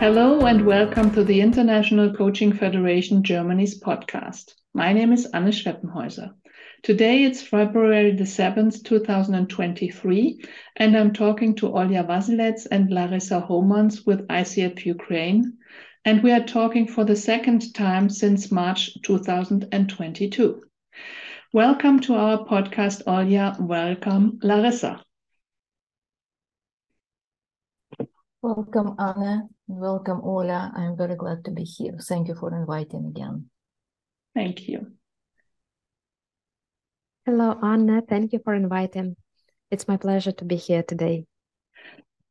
Hello and welcome to the International Coaching Federation Germany's podcast. My name is Anne Schweppenhäuser. Today it's February the 7th, 2023, and I'm talking to Olya Vasilets and Larissa Homans with ICF Ukraine, and we are talking for the second time since March 2022. Welcome to our podcast, Olya. Welcome, Larissa. Welcome, Anna. Welcome, Ola. I'm very glad to be here. Thank you for inviting again. Thank you. Hello, Anna. Thank you for inviting. It's my pleasure to be here today.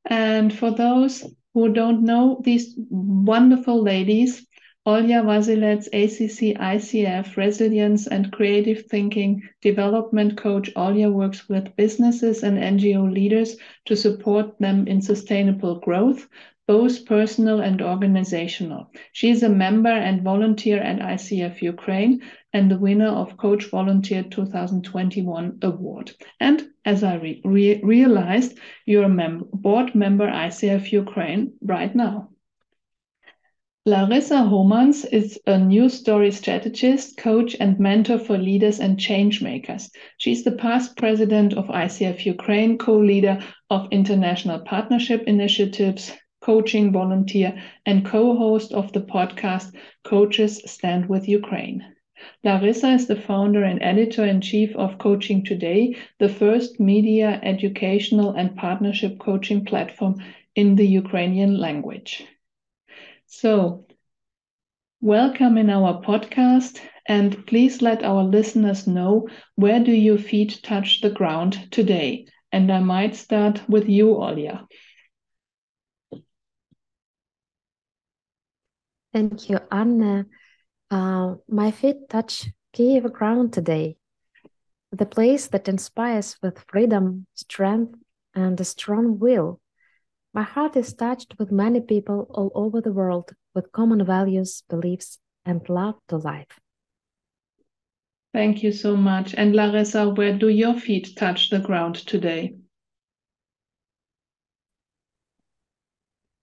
And for those who don't know these wonderful ladies, Olya Vasilets, ACC ICF, Resilience and Creative Thinking Development Coach. Olya works with businesses and NGO leaders to support them in sustainable growth, both personal and organizational. She is a member and volunteer at ICF Ukraine and the winner of Coach Volunteer 2021 award. And as I re re realized, you're a mem board member ICF Ukraine right now. Larissa Homans is a news story strategist, coach, and mentor for leaders and change makers. She's the past president of ICF Ukraine, co leader of international partnership initiatives, coaching volunteer, and co host of the podcast Coaches Stand with Ukraine. Larissa is the founder and editor in chief of Coaching Today, the first media, educational, and partnership coaching platform in the Ukrainian language. So, welcome in our podcast, and please let our listeners know where do your feet touch the ground today. And I might start with you, Olya. Thank you, Anne. Uh, my feet touch Kiev ground today, the place that inspires with freedom, strength, and a strong will. My heart is touched with many people all over the world with common values, beliefs, and love to life. Thank you so much. And Larissa, where do your feet touch the ground today?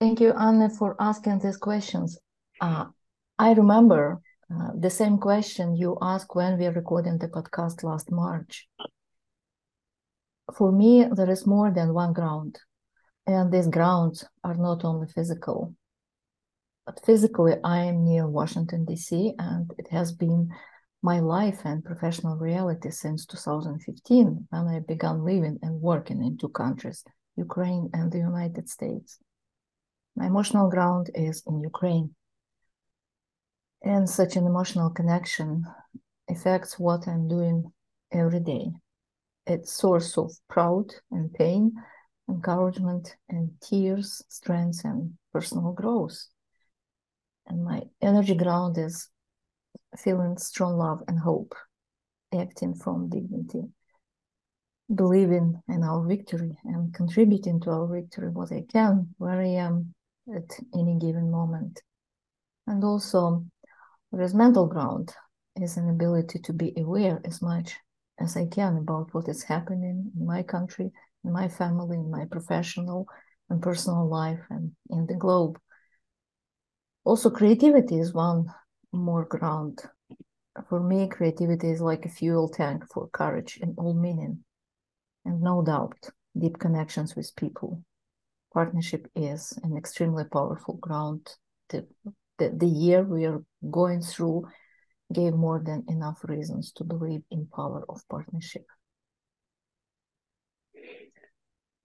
Thank you, Anne, for asking these questions. Uh, I remember uh, the same question you asked when we were recording the podcast last March. For me, there is more than one ground, and these grounds are not only physical. But physically, I am near Washington, D.C., and it has been my life and professional reality since 2015 when I began living and working in two countries, Ukraine and the United States. My emotional ground is in Ukraine and such an emotional connection affects what I'm doing every day. It's source of pride and pain, encouragement and tears, strength and personal growth. And my energy ground is feeling strong love and hope, acting from dignity, believing in our victory and contributing to our victory what I can, where I am at any given moment. And also there's mental ground is an ability to be aware as much as I can about what is happening in my country, in my family, in my professional and personal life, and in the globe. Also, creativity is one more ground. For me, creativity is like a fuel tank for courage in all meaning. And no doubt, deep connections with people. Partnership is an extremely powerful ground to the, the year we are going through gave more than enough reasons to believe in power of partnership.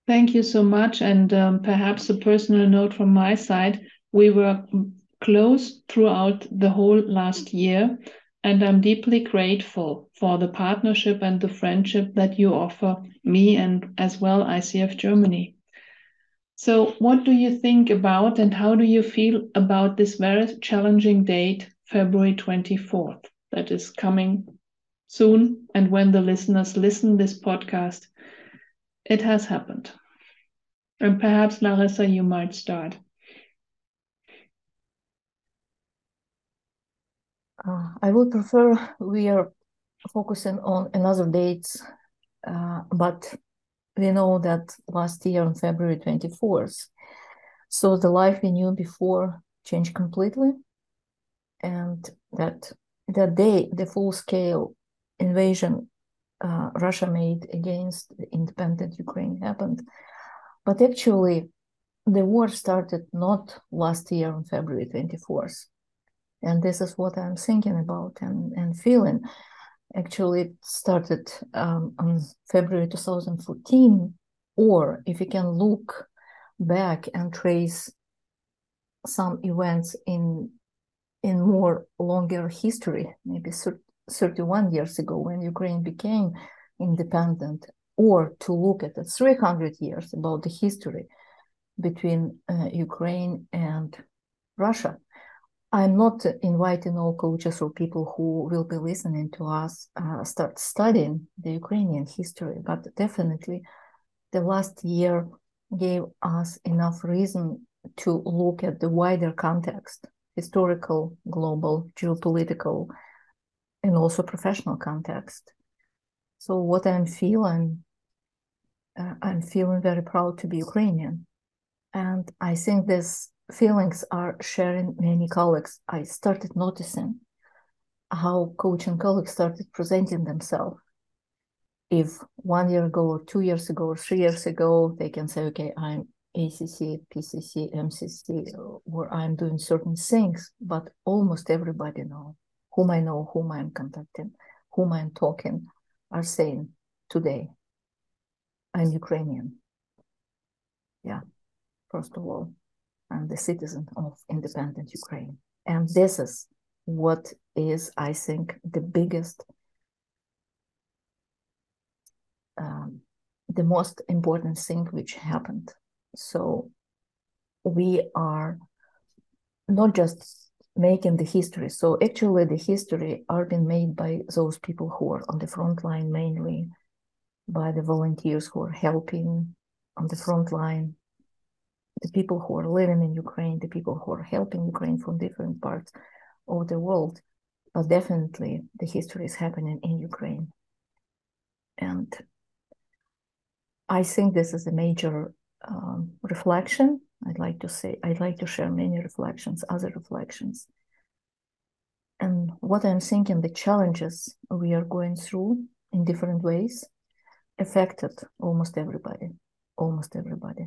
Thank you so much. And um, perhaps a personal note from my side, we were close throughout the whole last year. And I'm deeply grateful for the partnership and the friendship that you offer me and as well ICF Germany. So, what do you think about and how do you feel about this very challenging date, February 24th, that is coming soon? And when the listeners listen this podcast, it has happened. And perhaps Larissa, you might start. Uh, I would prefer we are focusing on another dates, uh, but we know that last year on February 24th, So the life we knew before changed completely. And that that day, the full scale invasion uh, Russia made against independent Ukraine happened. But actually, the war started not last year on February 24th. And this is what I'm thinking about and, and feeling. Actually, it started um, on February 2014. Or if you can look back and trace some events in in more longer history, maybe 31 years ago when Ukraine became independent, or to look at the 300 years about the history between uh, Ukraine and Russia. I'm not inviting all coaches or people who will be listening to us uh, start studying the Ukrainian history, but definitely the last year gave us enough reason to look at the wider context historical, global, geopolitical, and also professional context. So what I'm feeling, uh, I'm feeling very proud to be Ukrainian, and I think these feelings are sharing many colleagues. I started noticing how coaching colleagues started presenting themselves. If one year ago, or two years ago, or three years ago, they can say, "Okay, I'm ACC, PCC, MCC, where I'm doing certain things, but almost everybody know whom I know, whom I'm contacting, whom I'm talking, are saying today, I'm Ukrainian. Yeah, first of all, I'm the citizen of independent Ukraine. And this is what is, I think, the biggest, um, the most important thing which happened so we are not just making the history. So actually the history are being made by those people who are on the front line mainly, by the volunteers who are helping on the front line, the people who are living in Ukraine, the people who are helping Ukraine from different parts of the world. But definitely the history is happening in Ukraine. And I think this is a major um, reflection. I'd like to say, I'd like to share many reflections, other reflections. And what I'm thinking, the challenges we are going through in different ways affected almost everybody, almost everybody.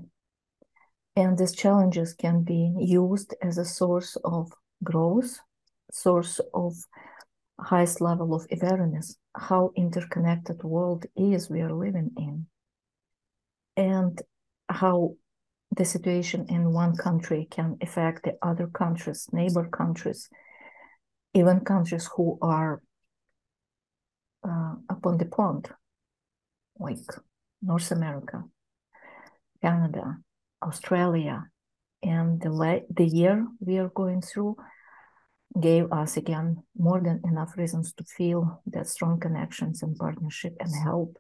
And these challenges can be used as a source of growth, source of highest level of awareness, how interconnected world is we are living in. And how the situation in one country can affect the other countries, neighbor countries, even countries who are uh, upon the pond, like North America, Canada, Australia, and the, the year we are going through gave us again more than enough reasons to feel that strong connections and partnership and help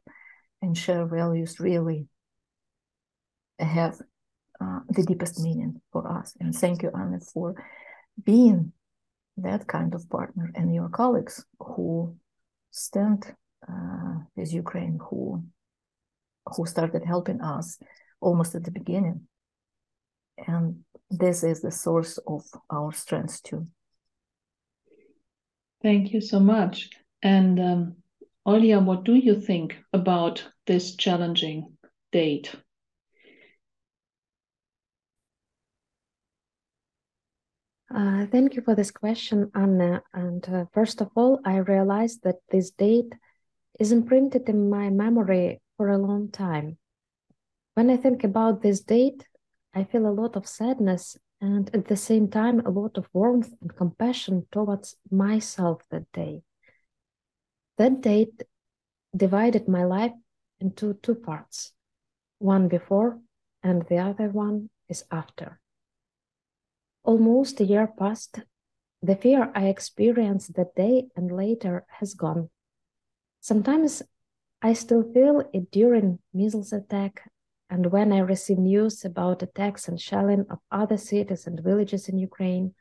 and share values really have uh, the deepest meaning for us. And thank you, Anna, for being that kind of partner and your colleagues who stand uh, with Ukraine, who who started helping us almost at the beginning. And this is the source of our strength too. Thank you so much. And um, Olya, what do you think about this challenging date? Uh, thank you for this question, Anna. And uh, first of all, I realized that this date is imprinted in my memory for a long time. When I think about this date, I feel a lot of sadness and at the same time a lot of warmth and compassion towards myself that day. That date divided my life into two parts one before, and the other one is after. Almost a year passed. The fear I experienced that day and later has gone. Sometimes I still feel it during measles attack and when I receive news about attacks and shelling of other cities and villages in Ukraine.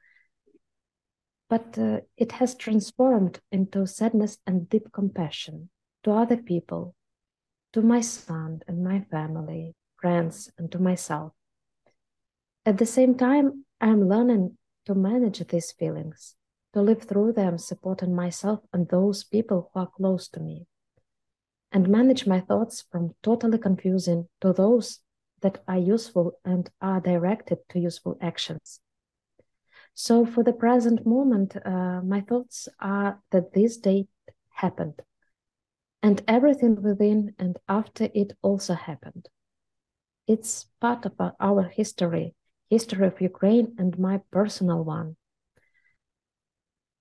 But uh, it has transformed into sadness and deep compassion to other people, to my son and my family, friends, and to myself. At the same time, I'm learning to manage these feelings, to live through them, supporting myself and those people who are close to me, and manage my thoughts from totally confusing to those that are useful and are directed to useful actions. So, for the present moment, uh, my thoughts are that this date happened, and everything within and after it also happened. It's part of our history, history of Ukraine and my personal one.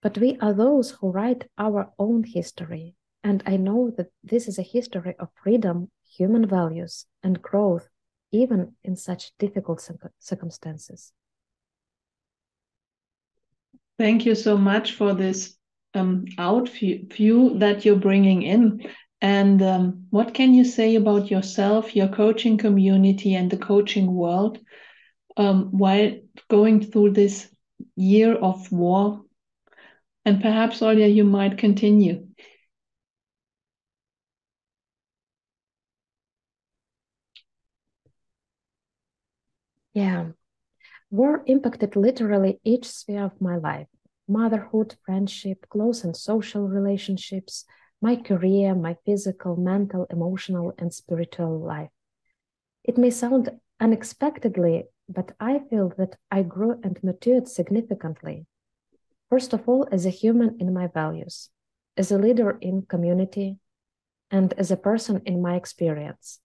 But we are those who write our own history, and I know that this is a history of freedom, human values, and growth, even in such difficult circumstances. Thank you so much for this um, out view that you're bringing in. And um, what can you say about yourself, your coaching community, and the coaching world um, while going through this year of war? And perhaps, Olya, you might continue. Yeah, War impacted literally each sphere of my life motherhood, friendship, close and social relationships, my career, my physical, mental, emotional, and spiritual life. It may sound unexpectedly, but I feel that I grew and matured significantly. First of all, as a human in my values, as a leader in community, and as a person in my experience.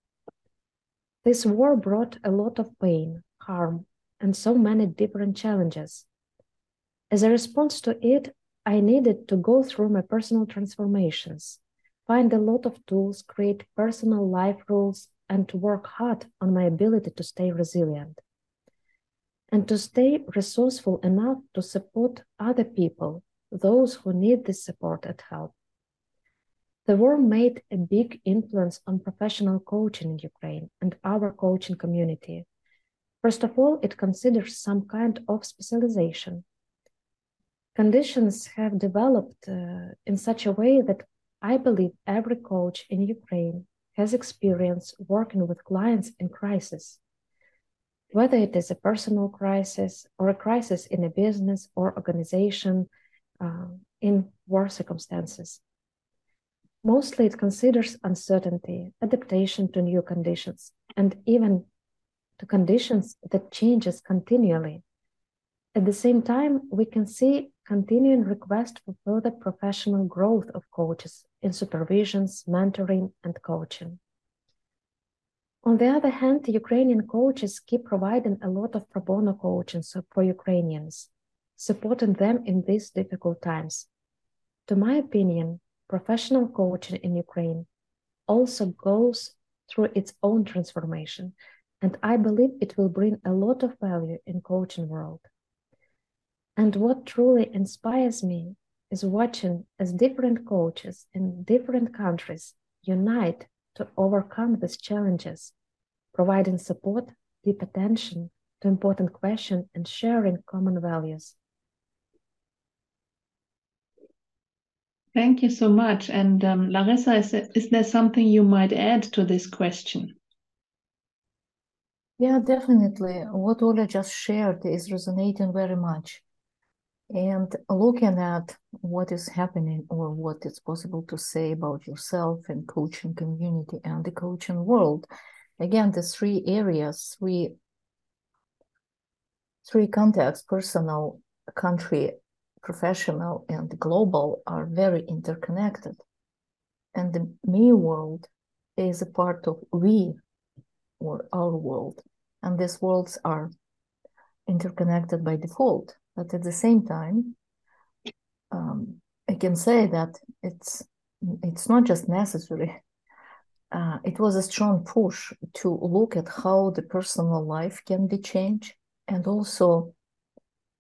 This war brought a lot of pain, harm, and so many different challenges. As a response to it, I needed to go through my personal transformations, find a lot of tools, create personal life rules, and to work hard on my ability to stay resilient and to stay resourceful enough to support other people, those who need this support and help. The war made a big influence on professional coaching in Ukraine and our coaching community. First of all, it considers some kind of specialization. Conditions have developed uh, in such a way that I believe every coach in Ukraine has experience working with clients in crisis, whether it is a personal crisis or a crisis in a business or organization uh, in war circumstances. Mostly it considers uncertainty, adaptation to new conditions, and even to conditions that changes continually. At the same time, we can see continuing request for further professional growth of coaches in supervisions, mentoring, and coaching. On the other hand, Ukrainian coaches keep providing a lot of pro bono coaching for Ukrainians, supporting them in these difficult times. To my opinion, professional coaching in Ukraine also goes through its own transformation and I believe it will bring a lot of value in coaching world. And what truly inspires me is watching as different coaches in different countries unite to overcome these challenges, providing support, deep attention to important questions, and sharing common values. Thank you so much. And um, Larissa, is there, is there something you might add to this question? Yeah, definitely. What Ola just shared is resonating very much. And looking at what is happening or what it's possible to say about yourself and coaching community and the coaching world. Again, the three areas, three three contexts, personal, country, professional, and global are very interconnected. And the me world is a part of we or our world. And these worlds are interconnected by default. But at the same time, um, I can say that it's it's not just necessary. Uh, it was a strong push to look at how the personal life can be changed and also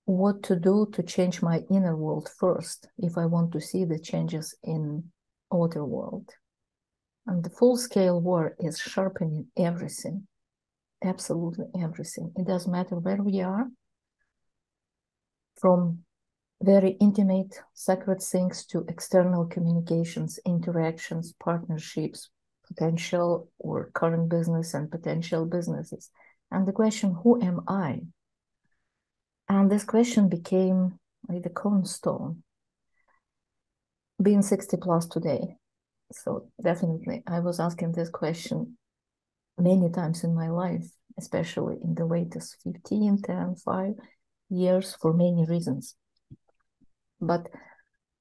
what to do to change my inner world first if I want to see the changes in outer world. And the full scale war is sharpening everything, absolutely everything. It doesn't matter where we are, from very intimate, sacred things to external communications, interactions, partnerships, potential or current business and potential businesses. And the question, who am I? And this question became like the cornerstone. Being 60 plus today. So definitely I was asking this question many times in my life, especially in the latest 15, 10, 5 years for many reasons. But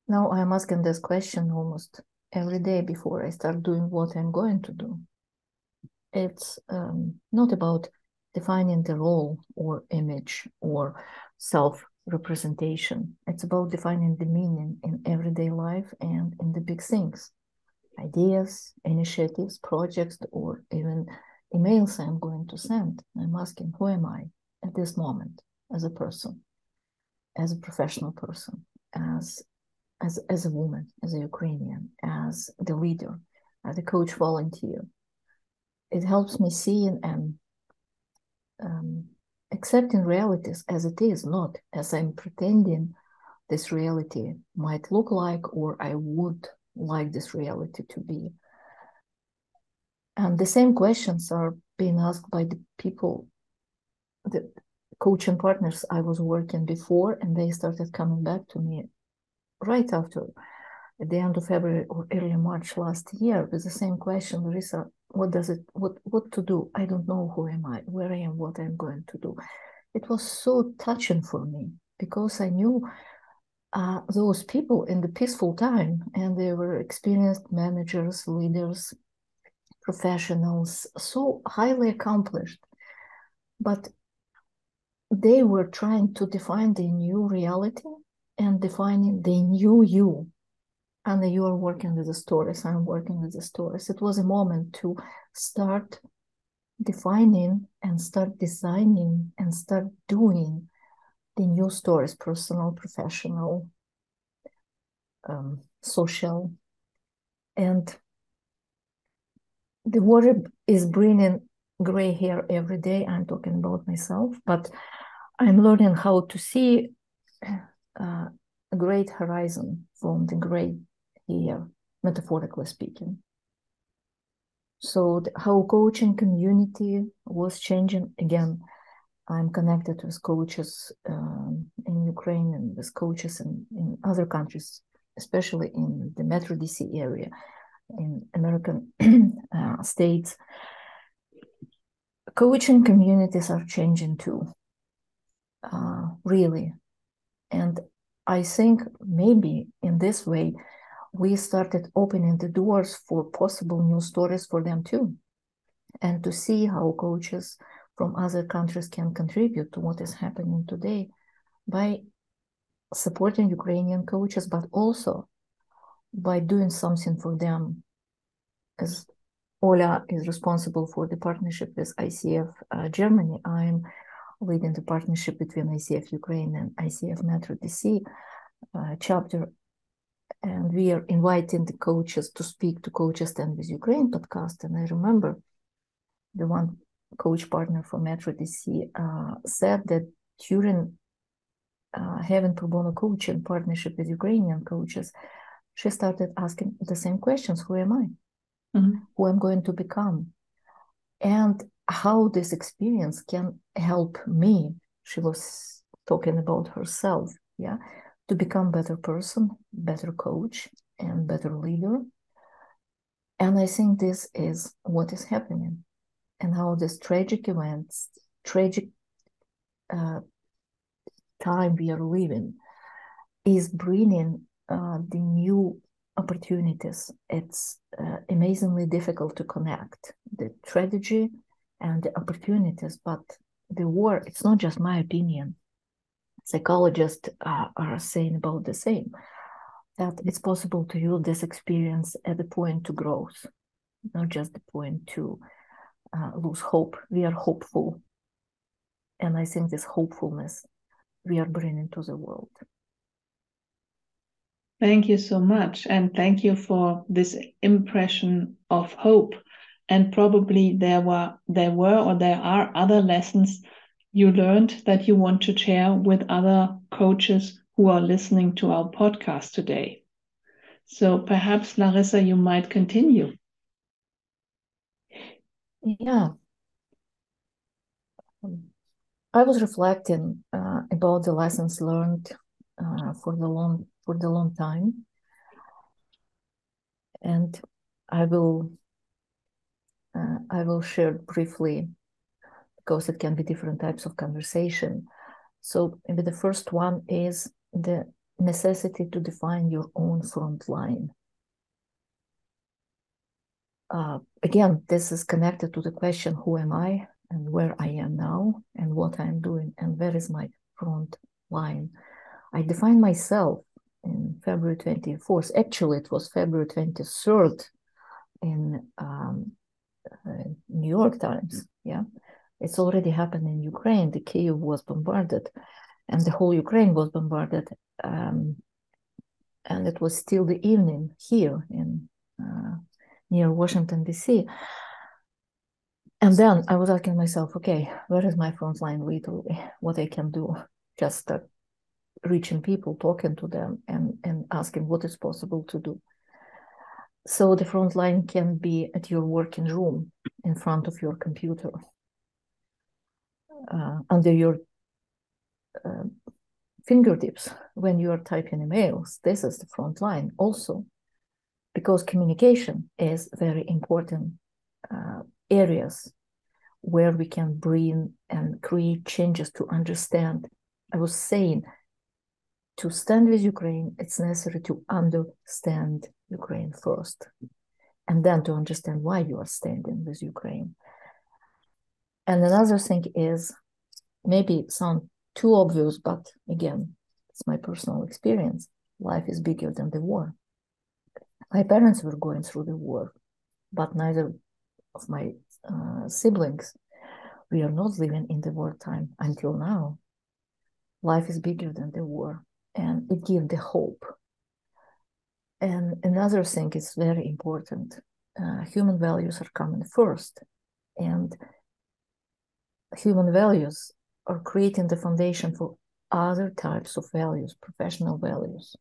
now I'm asking this question almost every day before I start doing what I'm going to do. It's um, not about defining the role or image or self representation. It's about defining the meaning in everyday life and in the big things ideas, initiatives, projects, or even emails I'm going to send. I'm asking, who am I at this moment as a person, as a professional person, as as as a woman, as a Ukrainian, as the leader, as a coach volunteer. It helps me see and um, accepting realities as it is, not as I'm pretending this reality might look like or I would like this reality to be. And the same questions are being asked by the people, the coaching partners I was working before, and they started coming back to me right after at the end of February or early March last year with the same question, Larissa, what does it what what to do? I don't know who am I, where I am, what I'm going to do. It was so touching for me because I knew uh, those people in the peaceful time and they were experienced managers, leaders, professionals, so highly accomplished. But they were trying to define the new reality and defining the new you. And you are working with the stories, I'm working with the stories. It was a moment to start defining and start designing and start doing the new stories personal, professional, um, social. And the world is bringing gray hair every day. I'm talking about myself, but I'm learning how to see uh, a great horizon from the gray hair, metaphorically speaking. So the, how coaching community was changing again. I'm connected with coaches um, in Ukraine and with coaches in, in other countries, especially in the Metro DC area, in American uh, states. Coaching communities are changing too, uh, really. And I think maybe in this way, we started opening the doors for possible new stories for them too. And to see how coaches from other countries can contribute to what is happening today by supporting Ukrainian coaches, but also by doing something for them. As Ola is responsible for the partnership with ICF uh, Germany, I'm leading the partnership between ICF Ukraine and ICF Metro DC uh, chapter. And we are inviting the coaches to speak to Coaches Stand with Ukraine podcast. And I remember the one coach partner for Metro DC uh, said that during uh, having pro bono coaching partnership with Ukrainian coaches, she started asking the same questions: Who am I? Mm-hmm. Who I'm going to become? And how this experience can help me. She was talking about herself, yeah, to become better person, better coach, and better leader. And I think this is what is happening, and how this tragic events, tragic uh, time we are living, is bringing uh, the new opportunities. It's uh, amazingly difficult to connect the tragedy and the opportunities, but the war, it's not just my opinion. Psychologists uh, are saying about the same that it's possible to use this experience at the point to growth, not just the point to uh, lose hope. We are hopeful. And I think this hopefulness we are bringing to the world. Thank you so much. And thank you for this impression of hope and probably there were there were or there are other lessons you learned that you want to share with other coaches who are listening to our podcast today. So perhaps Larissa, you might continue. Yeah. I was reflecting uh, about the lessons learned uh, for the long for the long time, and I will uh, I will share briefly because it can be different types of conversation. So maybe the first one is the necessity to define your own front line. Uh, again, this is connected to the question who am I and where I am now and what I'm doing and where is my front line. I define myself in February 24th. Actually, it was February 23rd in um, uh, New York Times. Yeah, it's already happened in Ukraine. The Kiev was bombarded, and the whole Ukraine was bombarded. Um, and it was still the evening here in uh, near Washington D.C. And then I was asking myself, okay, where is my front line literally? What I can do? Just uh, reaching people, talking to them, and and asking what is possible to do. So the front line can be at your working room in front of your computer, uh, under your uh, fingertips when you are typing emails. This is the front line also, because communication is very important uh, areas where we can bring and create changes to understand. I was saying to stand with Ukraine, it's necessary to understand Ukraine first, and then to understand why you are standing with Ukraine. And another thing is maybe sound too obvious, but again, it's my personal experience. Life is bigger than the war. My parents were going through the war, but neither of my uh, siblings. We are not living in the wartime until now. Life is bigger than the war, and it gives the hope. And another thing is very important uh, human values are coming first. And human values are creating the foundation for other types of values, professional values.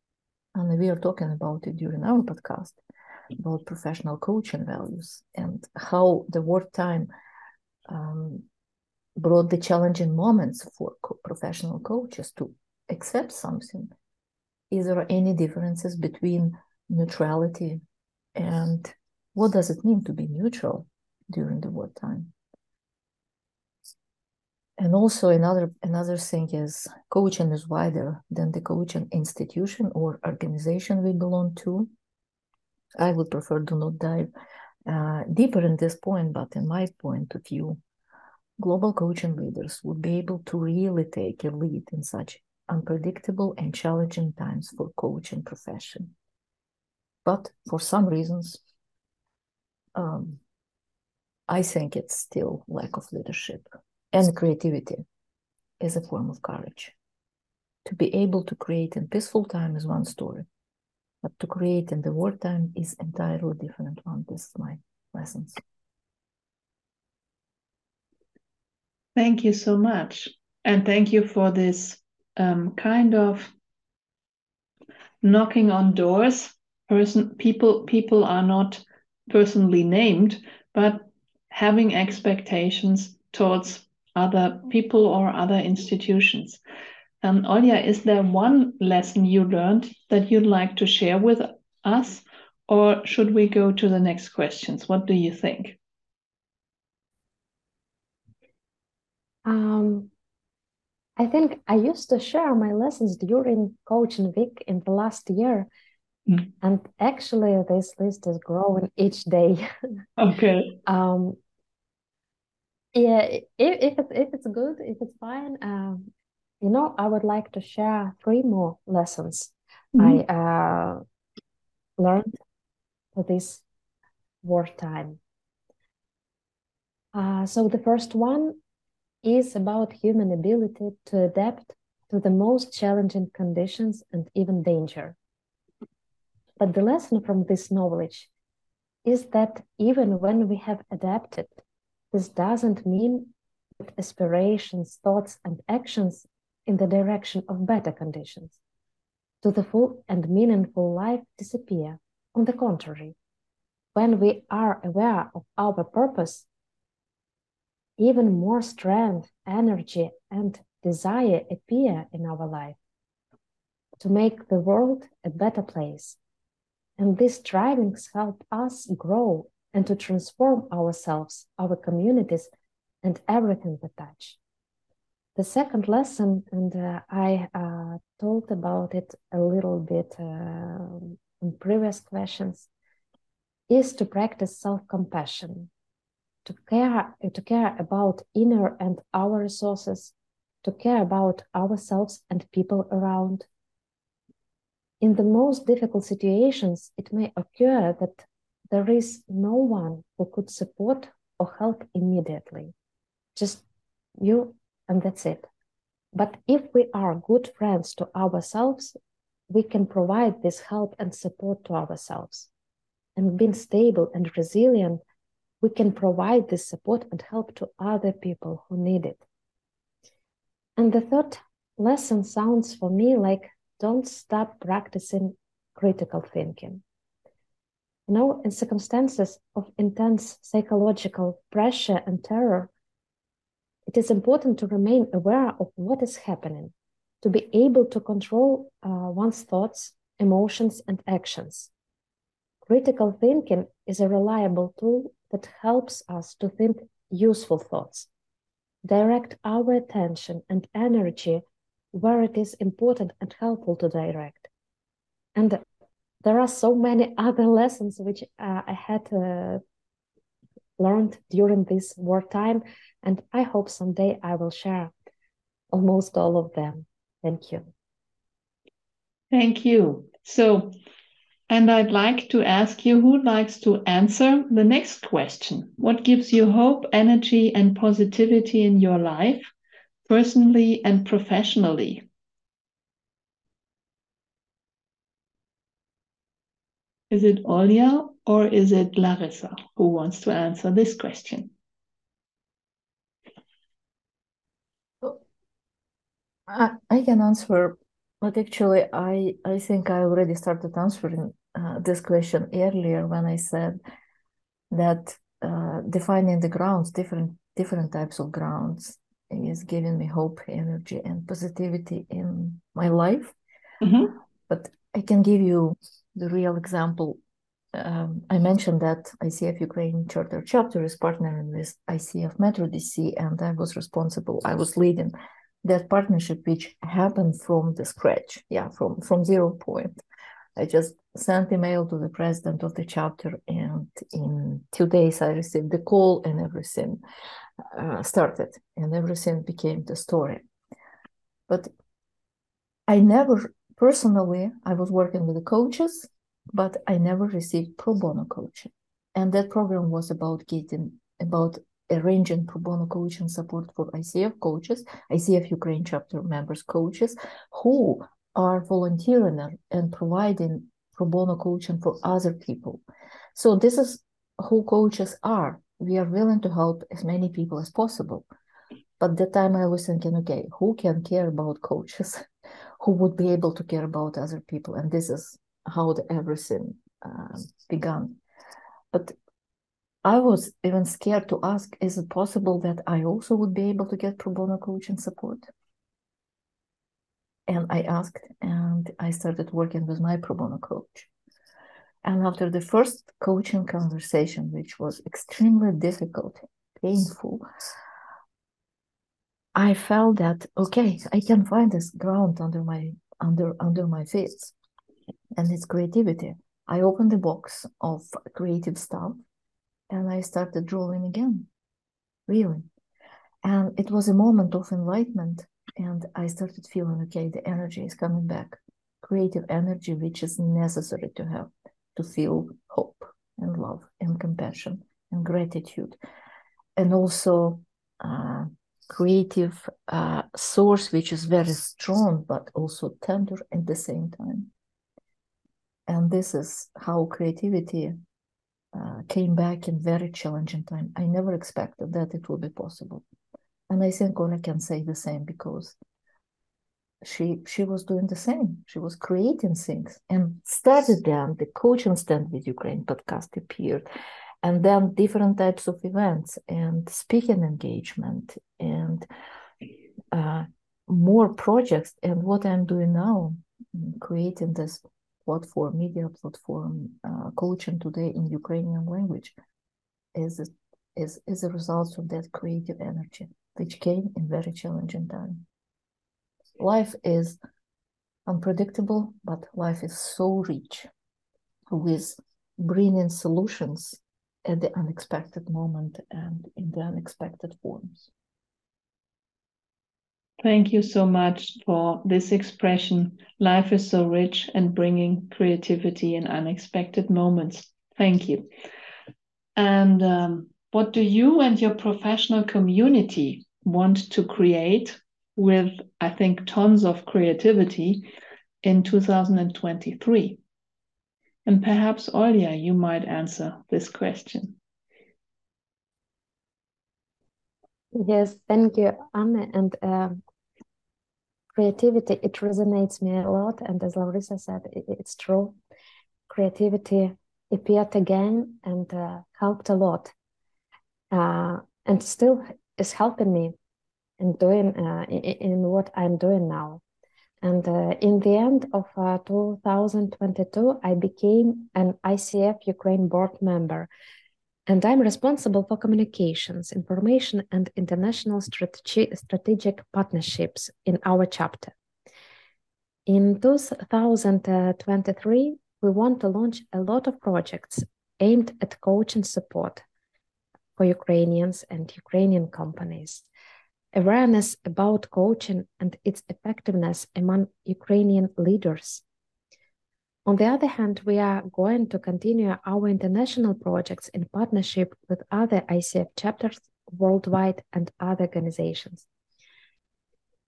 And we are talking about it during our podcast about professional coaching values and how the wartime um, brought the challenging moments for co- professional coaches to accept something. Is there any differences between neutrality and what does it mean to be neutral during the wartime? And also another another thing is coaching is wider than the coaching institution or organization we belong to. I would prefer to not dive uh, deeper in this point, but in my point of view, global coaching leaders would be able to really take a lead in such unpredictable and challenging times for coaching profession. But for some reasons, um, I think it's still lack of leadership and creativity is a form of courage. To be able to create in peaceful time is one story, but to create in the wartime is entirely different one. This is my lessons. Thank you so much. And thank you for this um, kind of knocking on doors. Person people people are not personally named, but having expectations towards other people or other institutions. Um, Olya, is there one lesson you learned that you'd like to share with us, or should we go to the next questions? What do you think? Um, I think I used to share my lessons during Coaching Week in the last year. Mm. And actually, this list is growing each day. Okay. um, yeah, if, if, it's, if it's good, if it's fine, um, you know, I would like to share three more lessons mm-hmm. I uh, learned for this wartime. Uh, so the first one is about human ability to adapt to the most challenging conditions and even danger. But the lesson from this knowledge is that even when we have adapted, this doesn't mean that aspirations, thoughts, and actions in the direction of better conditions to the full and meaningful life disappear. On the contrary, when we are aware of our purpose, even more strength, energy, and desire appear in our life to make the world a better place. And these strivings help us grow and to transform ourselves, our communities, and everything we touch. The second lesson, and uh, I uh, talked about it a little bit uh, in previous questions, is to practice self-compassion, to care, uh, to care about inner and our resources, to care about ourselves and people around. In the most difficult situations, it may occur that there is no one who could support or help immediately. Just you, and that's it. But if we are good friends to ourselves, we can provide this help and support to ourselves. And being stable and resilient, we can provide this support and help to other people who need it. And the third lesson sounds for me like don't stop practicing critical thinking. You know, in circumstances of intense psychological pressure and terror, it is important to remain aware of what is happening, to be able to control uh, one's thoughts, emotions, and actions. Critical thinking is a reliable tool that helps us to think useful thoughts, direct our attention and energy where it is important and helpful to direct. And there are so many other lessons which uh, I had uh, learned during this wartime, and I hope someday I will share almost all of them. Thank you. Thank you. So, and I'd like to ask you who likes to answer the next question. What gives you hope, energy, and positivity in your life, personally and professionally? Is it Olya or is it Larissa who wants to answer this question? I, I can answer, but actually, I, I think I already started answering uh, this question earlier when I said that uh, defining the grounds, different different types of grounds, is giving me hope, energy, and positivity in my life. Mm-hmm. But I can give you the real example. Um, I mentioned that ICF Ukraine Charter chapter is partnering with ICF Metro DC, and I was responsible. I was leading that partnership, which happened from the scratch, yeah, from from zero point. I just sent email to the president of the chapter, and in two days I received the call, and everything uh, started, and everything became the story. But I never personally, I was working with the coaches, but I never received pro bono coaching. And that program was about getting, about arranging pro bono coaching support for ICF coaches, ICF Ukraine chapter members coaches who are volunteering and providing pro bono coaching for other people. So this is who coaches are. We are willing to help as many people as possible. But that time I was thinking, okay, who can care about coaches? who would be able to care about other people? And this is how the everything uh, began. But I was even scared to ask, is it possible that I also would be able to get pro bono coaching support? And I asked, and I started working with my pro bono coach. And after the first coaching conversation, which was extremely difficult, painful, I felt that okay, I can find this ground under my under under my feet, and it's creativity. I opened the box of creative stuff, and I started drawing again, really, and it was a moment of enlightenment, and I started feeling okay, the energy is coming back, creative energy, which is necessary to have to feel hope and love and compassion and gratitude, and also. Uh, creative uh, source which is very strong but also tender at the same time. And this is how creativity uh, came back in very challenging time. I never expected that it would be possible and i think Ola can say the same because she she was doing the same. She was creating things and started then the coaching stand with ukraine podcast appeared. And then different types of events and speaking engagement and uh, more projects. And what i'm doing now creating this platform media platform uh, coaching today in ukrainian language is is is a result of that creative energy which came in very challenging time life is unpredictable but life is so rich with bringing solutions at the unexpected moment and in the unexpected forms. Thank you so much for this expression. Life is so rich and bringing creativity in unexpected moments. Thank you. And um, what do you and your professional community want to create with, I think, tons of creativity in 2023? And perhaps, Olya, you might answer this question. Yes, thank you, Anne. And uh, creativity, it resonates me a lot. And as Larissa said, it, it's true. Creativity appeared again and uh, helped a lot. Uh, and still is helping me in doing uh, in, in what I'm doing now. And uh, in the end of uh, 2022, I became an ICF Ukraine board member. And I'm responsible for communications, information, and international strategi- strategic partnerships in our chapter. In 2023, we want to launch a lot of projects aimed at coaching support for Ukrainians and Ukrainian companies awareness about coaching and its effectiveness among Ukrainian leaders. On the other hand, we are going to continue our international projects in partnership with other ICF chapters worldwide and other organizations.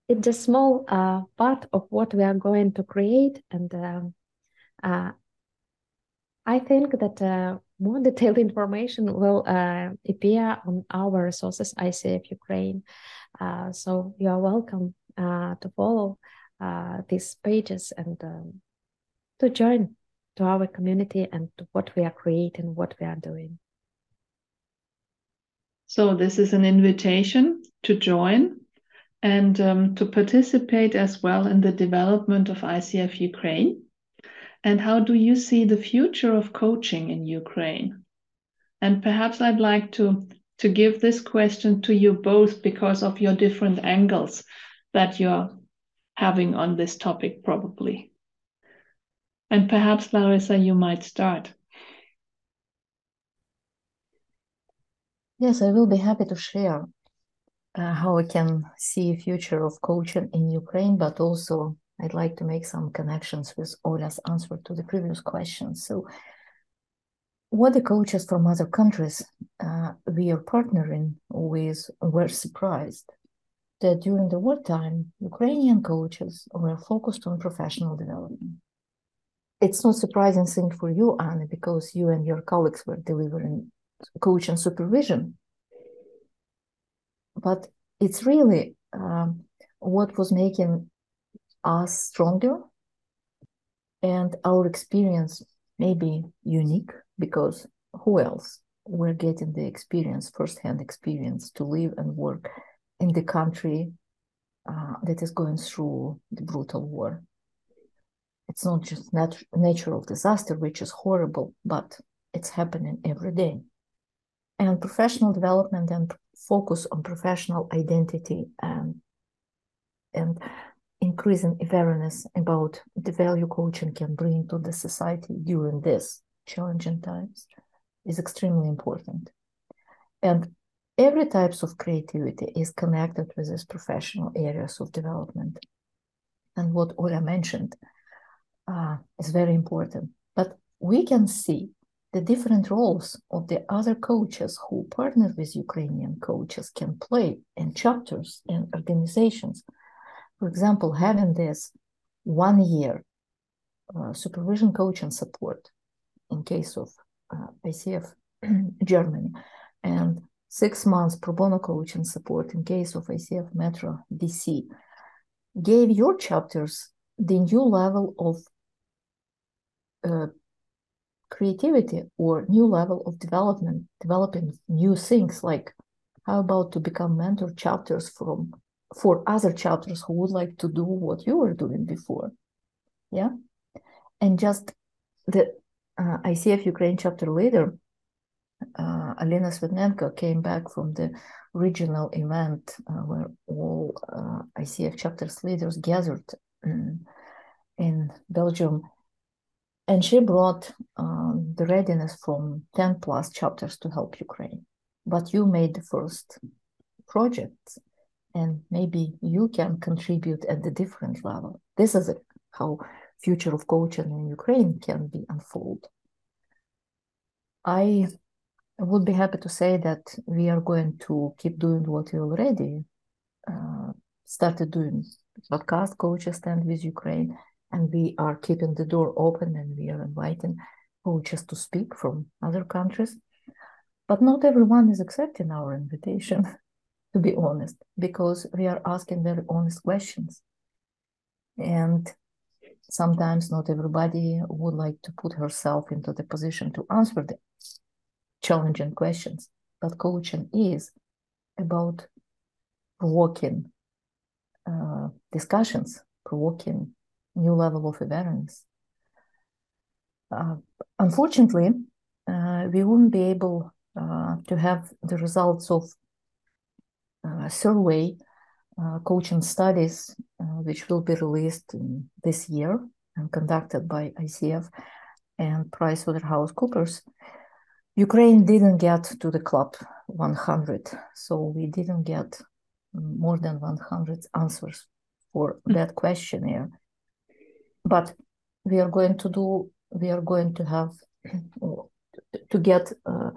It's a small uh, part of what we are going to create, and uh, uh, I think that uh, more detailed information will uh, appear on our resources ICF Ukraine. Uh, so you are welcome uh, to follow uh, these pages and um, to join to our community and what we are creating, what we are doing. So this is an invitation to join and um, to participate as well in the development of ICF Ukraine. And how do you see the future of coaching in Ukraine? And perhaps I'd like to to give this question to you both because of your different angles that you're having on this topic, probably. And perhaps, Larissa, you might start. Yes, I will be happy to share uh, how I can see future of coaching in Ukraine, but also I'd like to make some connections with Ola's answer to the previous question. So what the coaches from other countries uh, we are partnering with were surprised that during the wartime, Ukrainian coaches were focused on professional development. It's not surprising thing for you, Anna, because you and your colleagues were delivering coaching and supervision. But it's really um, what was making us stronger and our experience may be unique because who else we're getting the experience, firsthand experience to live and work in the country uh, that is going through the brutal war. It's not just nat- natural disaster, which is horrible, but it's happening every day. And professional development and focus on professional identity and and increasing awareness about the value coaching can bring to the society during this challenging times is extremely important. And every types of creativity is connected with these professional areas of development. And what Olya mentioned uh, is very important. But we can see the different roles of the other coaches who partner with Ukrainian coaches can play in chapters and organizations. For example, having this one year uh, supervision coaching support in case of uh, ICF Germany, and six months pro bono coaching support in case of ICF Metro DC, gave your chapters the new level of uh, creativity or new level of development, developing new things like how about to become mentor chapters from for other chapters who would like to do what you were doing before. Yeah. And just the uh, ICF Ukraine chapter leader, uh, Alina Svetnenko, came back from the regional event uh, where all uh, ICF chapters leaders gathered in, in Belgium. And she brought um, the readiness from 10 plus chapters to help Ukraine. But you made the first project, and maybe you can contribute at the different level. This is how future of coaching in Ukraine can be unfold. I would be happy to say that we are going to keep doing what we already uh, started doing podcast coaches stand with Ukraine, and we are keeping the door open and we are inviting coaches to speak from other countries. But not everyone is accepting our invitation, to be honest, because we are asking very honest questions. And sometimes not everybody would like to put herself into the position to answer the challenging questions. But coaching is about provoking uh, discussions, provoking new level of awareness. Uh, unfortunately, uh, we won't be able uh, to have the results of survey uh, coaching studies, which will be released this year and conducted by ICF and PricewaterhouseCoopers. Ukraine didn't get to the club 100, so we didn't get more than 100 answers for hmm. that questionnaire. But we are going to do, we are going to have to get uh,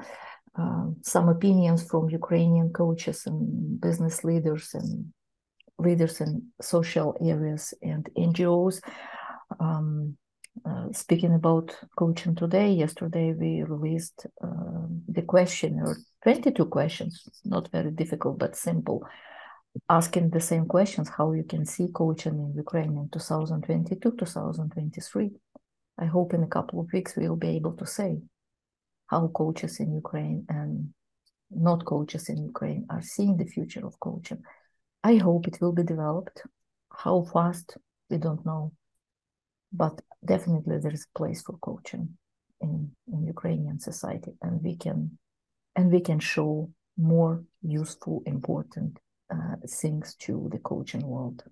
uh, some opinions from Ukrainian coaches and business leaders and leaders in social areas and NGOs. Um, uh, speaking about coaching today, yesterday we released uh, the questionnaire, 22 questions, not very difficult but simple, asking the same questions how you can see coaching in Ukraine in 2022 2023. I hope in a couple of weeks we'll be able to say how coaches in Ukraine and not coaches in Ukraine are seeing the future of coaching. I hope it will be developed. How fast, we don't know. But definitely there is a place for coaching in, in Ukrainian society and we can and we can show more useful, important uh, things to the coaching world.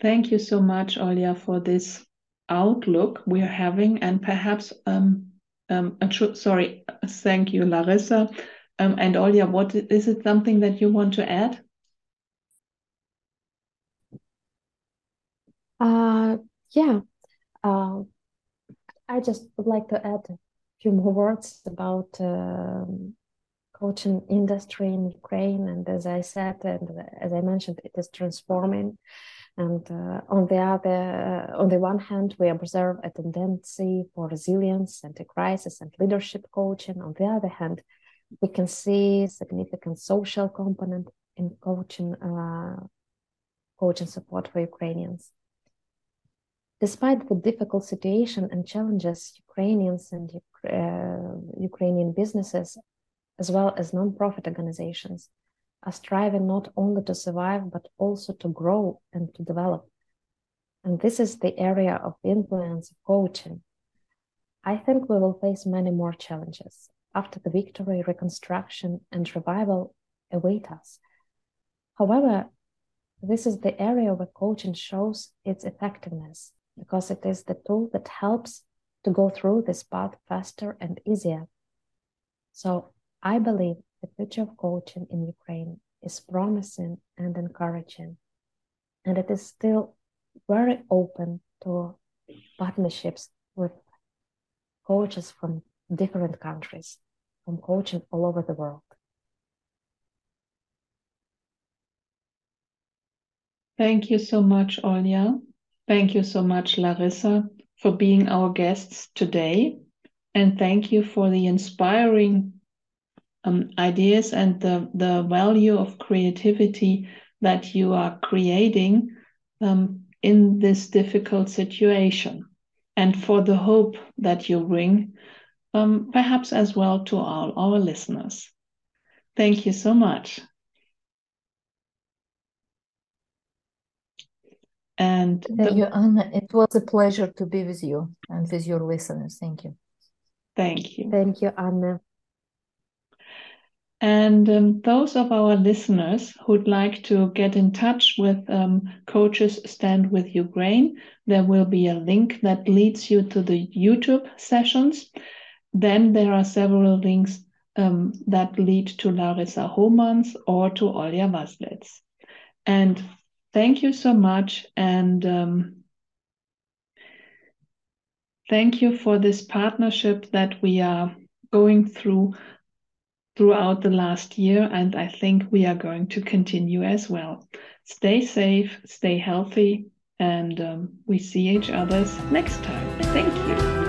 Thank you so much, Olya, for this outlook we are having, and perhaps, um, um, sorry, thank you, Larissa. Um, and Olya, what is it something that you want to add? Uh, yeah, uh, I just would like to add a few more words about um, coaching industry in Ukraine. And as I said, and as I mentioned, it is transforming. And uh, on the other, uh, on the one hand, we observe a tendency for resilience, and anti-crisis, and leadership coaching. On the other hand, we can see significant social component in coaching, uh, coaching support for Ukrainians. Despite the difficult situation and challenges, Ukrainians and uh, Ukrainian businesses as well as non-profit organizations, are striving not only to survive, but also to grow and to develop. And this is the area of influence of coaching. I think we will face many more challenges. After the victory, reconstruction, and revival await us. However, this is the area where coaching shows its effectiveness because it is the tool that helps to go through this path faster and easier. So I believe the future of coaching in Ukraine is promising and encouraging, and it is still very open to partnerships with coaches from different countries, from coaching all over the world. Thank you so much, Olya. Thank you so much, Larissa, for being our guests today. And thank you for the inspiring um, ideas and the, the value of creativity that you are creating um, in this difficult situation. and for the hope that you bring, um, perhaps as well to all our listeners. Thank you so much. And thank the, you, Anna. It was a pleasure to be with you and with your listeners. Thank you. Thank you. Thank you, Anna. And um, those of our listeners who'd like to get in touch with um, Coaches Stand with Ukraine, there will be a link that leads you to the YouTube sessions. Then there are several links um, that lead to Larissa Homans or to Olya Vaslets. And thank you so much. And um, thank you for this partnership that we are going through throughout the last year, and I think we are going to continue as well. Stay safe, stay healthy, and um, we see each other next time. Thank you.